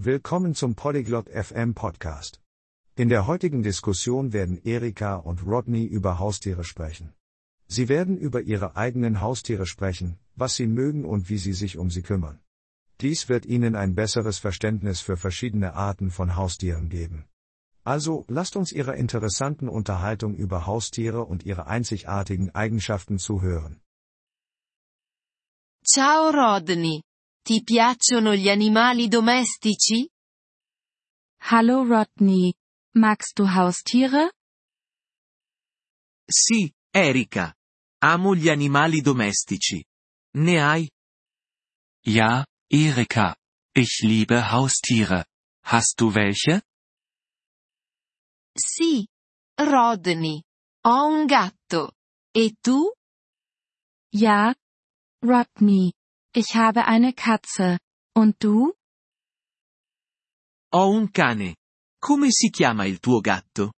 Willkommen zum Polyglot FM Podcast. In der heutigen Diskussion werden Erika und Rodney über Haustiere sprechen. Sie werden über ihre eigenen Haustiere sprechen, was sie mögen und wie sie sich um sie kümmern. Dies wird Ihnen ein besseres Verständnis für verschiedene Arten von Haustieren geben. Also, lasst uns Ihrer interessanten Unterhaltung über Haustiere und ihre einzigartigen Eigenschaften zuhören. Ciao Rodney. Ti piacciono gli animali domestici? Hallo Rodney. Magst du Haustiere? Sì, Erika. Amo gli animali domestici. Ne hai? Ja, Erika. Ich liebe Haustiere. Hast du welche? Sì. Rodney. Ho un gatto. E tu? Ja. Rodney. Ich habe eine Katze. Und du? Ho un cane. Come si chiama il tuo gatto?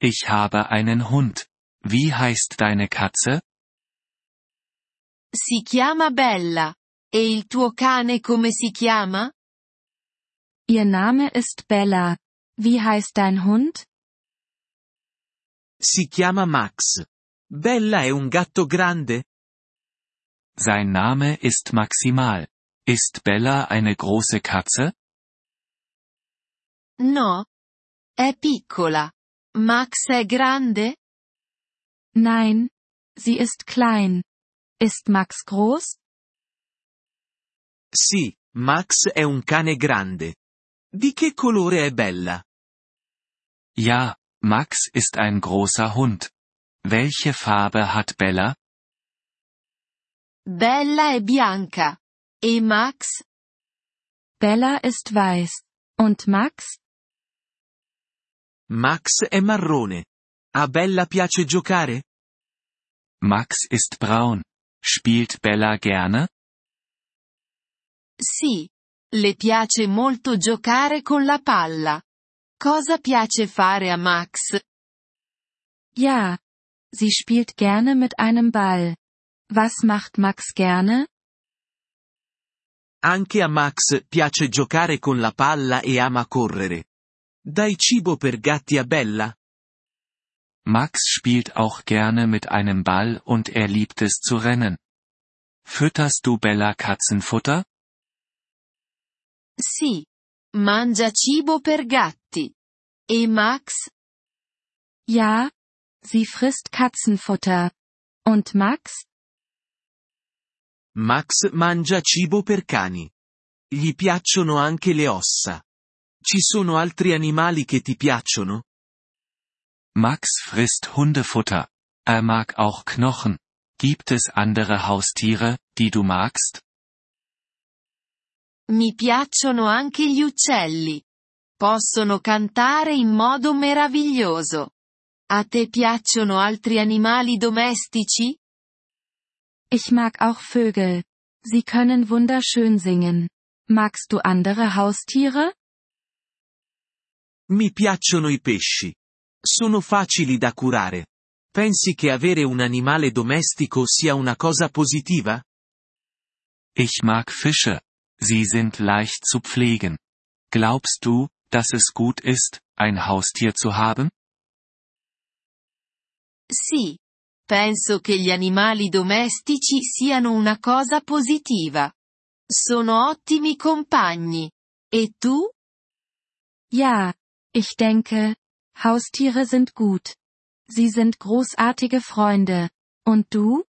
Ich habe einen Hund. Wie heißt deine Katze? Si chiama Bella. E il tuo cane come si chiama? Ihr Name ist Bella. Wie heißt dein Hund? Si chiama Max. Bella è un gatto grande? Sein Name ist Maximal. Ist Bella eine große Katze? No. È piccola. Max è grande? Nein. Sie ist klein. Ist Max groß? Sì, Max è un cane grande. Di che colore è Bella? Ja, Max ist ein großer Hund. Welche Farbe hat Bella? Bella è bianca. E Max? Bella ist weiß. Und Max? Max è marrone. A Bella piace giocare? Max ist braun. Spielt Bella gerne? Sì. Le piace molto giocare con la palla. Cosa piace fare a Max? Ja. Sie spielt gerne mit einem Ball. Was macht Max gerne? Anche a Max piace giocare con la palla e ama correre. Dai cibo per gatti a Bella? Max spielt auch gerne mit einem Ball und er liebt es zu rennen. Fütterst du Bella Katzenfutter? Sì. Mangia cibo per gatti. E Max? Ja. Sie frisst Katzenfutter. Und Max? Max mangia cibo per cani. Gli piacciono anche le ossa. Ci sono altri animali che ti piacciono? Max frisst Hundefutter. Er mag auch Knochen. Gibt es andere Haustiere, die du magst? Mi piacciono anche gli uccelli. Possono cantare in modo meraviglioso. A te piacciono altri animali domestici? Ich mag auch Vögel. Sie können wunderschön singen. Magst du andere Haustiere? Mi piacciono i pesci. Sono facili da curare. Pensi che avere un animale domestico sia una cosa positiva? Ich mag Fische. Sie sind leicht zu pflegen. Glaubst du, dass es gut ist, ein Haustier zu haben? Sì. Penso che gli animali domestici siano una cosa positiva. Sono ottimi compagni. E tu? Ja, ich denke, Haustiere sind gut. Sie sind großartige Freunde. Und du?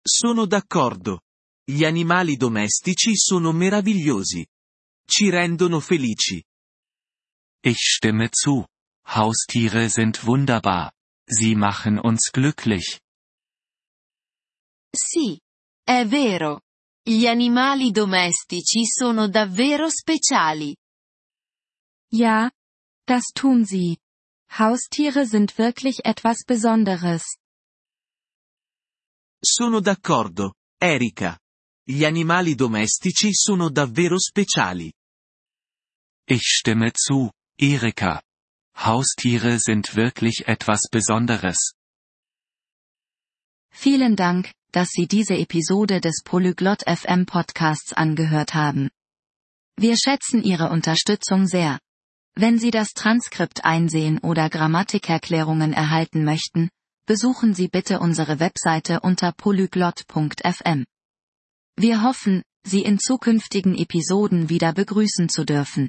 Sono d'accordo. Gli animali domestici sono meravigliosi. Ci rendono felici. Ich stimme zu. Haustiere sind wunderbar. Sie machen uns glücklich. Sì. È vero. Gli animali domestici sono davvero speciali. Ja. Das tun sie. Haustiere sind wirklich etwas Besonderes. Sono d'accordo, Erika. Gli animali domestici sono davvero speciali. Ich stimme zu, Erika. Haustiere sind wirklich etwas Besonderes. Vielen Dank, dass Sie diese Episode des Polyglot FM Podcasts angehört haben. Wir schätzen Ihre Unterstützung sehr. Wenn Sie das Transkript einsehen oder Grammatikerklärungen erhalten möchten, besuchen Sie bitte unsere Webseite unter polyglot.fm. Wir hoffen, Sie in zukünftigen Episoden wieder begrüßen zu dürfen.